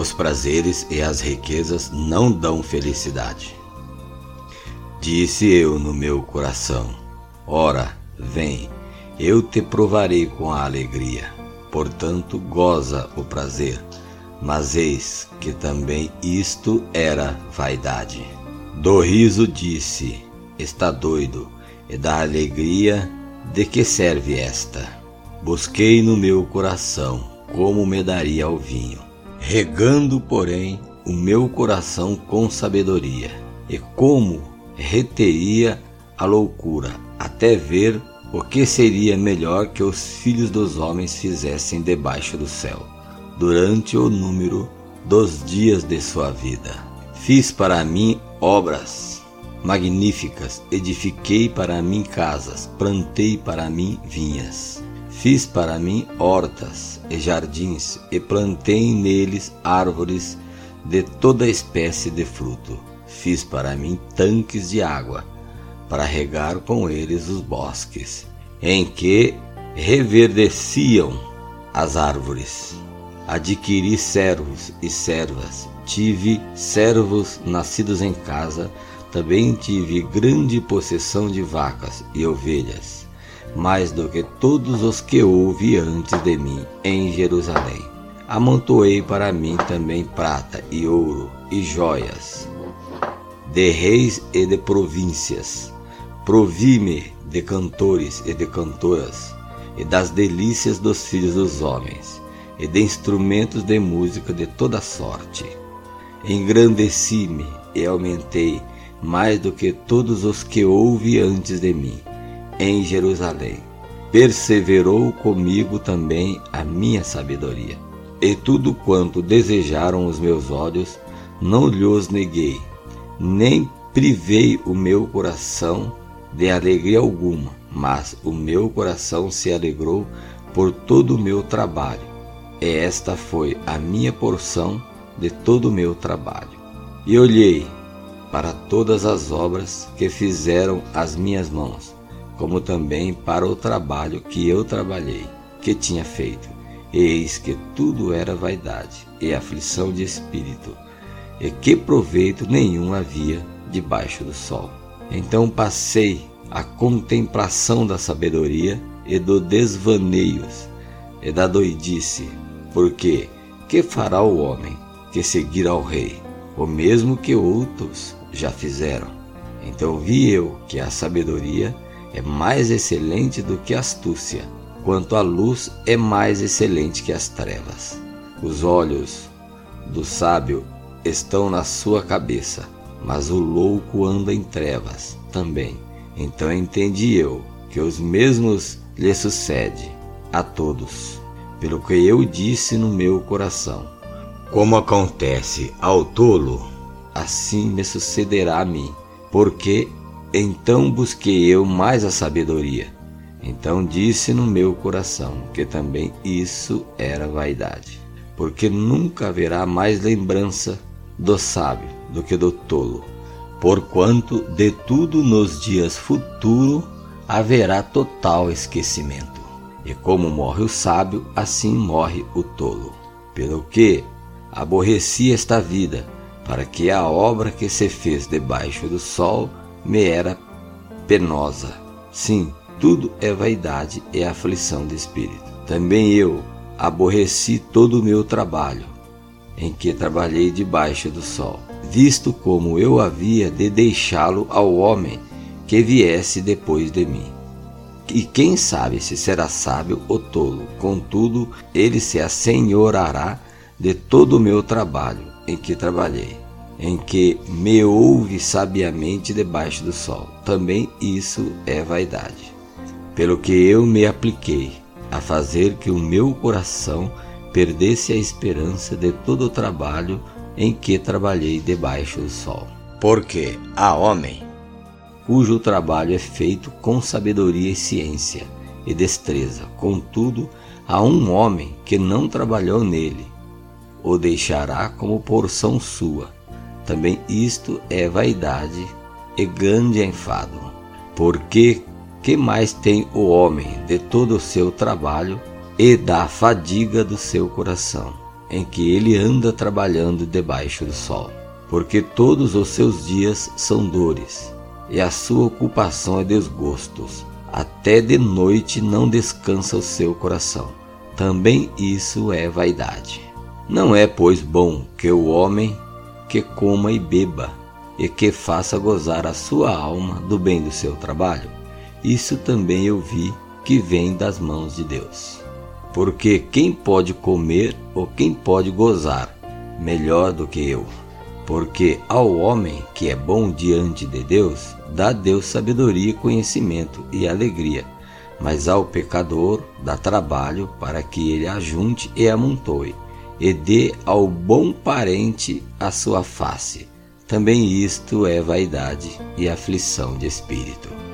Os prazeres e as riquezas não dão felicidade. Disse eu no meu coração: Ora, vem, eu te provarei com a alegria. Portanto, goza o prazer. Mas eis que também isto era vaidade. Do riso disse: Está doido, e da alegria, de que serve esta? Busquei no meu coração como me daria ao vinho, regando, porém, o meu coração com sabedoria, e como reteria a loucura, até ver o que seria melhor que os filhos dos homens fizessem debaixo do céu, durante o número dos dias de sua vida. Fiz para mim obras magníficas, edifiquei para mim casas, plantei para mim vinhas. Fiz para mim hortas e jardins, e plantei neles árvores de toda espécie de fruto. Fiz para mim tanques de água, para regar com eles os bosques, em que reverdeciam as árvores. Adquiri servos e servas, tive servos nascidos em casa, também tive grande possessão de vacas e ovelhas, mais do que todos os que houve antes de mim em Jerusalém. Amontoei para mim também prata e ouro e joias, de reis e de províncias. Provi-me de cantores e de cantoras, e das delícias dos filhos dos homens, e de instrumentos de música de toda sorte. Engrandeci-me e aumentei mais do que todos os que houve antes de mim, em Jerusalém. Perseverou comigo também a minha sabedoria. E tudo quanto desejaram os meus olhos, não lhos neguei nem privei o meu coração de alegria alguma, mas o meu coração se alegrou por todo o meu trabalho. E esta foi a minha porção de todo o meu trabalho. E olhei para todas as obras que fizeram as minhas mãos, como também para o trabalho que eu trabalhei, que tinha feito. eis que tudo era vaidade e aflição de espírito e que proveito nenhum havia debaixo do sol. Então passei à contemplação da sabedoria e do desvaneios e da doidice, porque que fará o homem que seguir ao rei, o mesmo que outros já fizeram? Então vi eu que a sabedoria é mais excelente do que a astúcia, quanto a luz é mais excelente que as trevas. Os olhos do sábio estão na sua cabeça, mas o louco anda em trevas também. Então entendi eu que os mesmos lhe sucede a todos, pelo que eu disse no meu coração. Como acontece ao tolo, assim me sucederá a mim, porque então busquei eu mais a sabedoria. Então disse no meu coração que também isso era vaidade, porque nunca haverá mais lembrança do sábio do que do tolo, porquanto de tudo nos dias futuros haverá total esquecimento. E como morre o sábio, assim morre o tolo. Pelo que aborreci esta vida, para que a obra que se fez debaixo do sol me era penosa. Sim, tudo é vaidade e aflição de espírito. Também eu aborreci todo o meu trabalho, em que trabalhei debaixo do sol, visto como eu havia de deixá-lo ao homem que viesse depois de mim. E quem sabe se será sábio ou tolo, contudo, ele se assenhorará de todo o meu trabalho em que trabalhei, em que me ouve sabiamente debaixo do sol. Também isso é vaidade. Pelo que eu me apliquei a fazer que o meu coração perdesse a esperança de todo o trabalho em que trabalhei debaixo do sol. Porque há homem cujo trabalho é feito com sabedoria e ciência e destreza, contudo, há um homem que não trabalhou nele, o deixará como porção sua. Também isto é vaidade e grande enfado. Porque que mais tem o homem de todo o seu trabalho e da fadiga do seu coração. em que ele anda trabalhando debaixo do sol, porque todos os seus dias são dores, e a sua ocupação é desgostos. Até de noite não descansa o seu coração. Também isso é vaidade. Não é, pois, bom que o homem que coma e beba, e que faça gozar a sua alma do bem do seu trabalho. Isso também eu vi que vem das mãos de Deus. Porque quem pode comer ou quem pode gozar melhor do que eu? Porque ao homem que é bom diante de Deus, dá Deus sabedoria, conhecimento e alegria, mas ao pecador dá trabalho para que ele ajunte e amontoe, e dê ao bom parente a sua face. Também isto é vaidade e aflição de espírito.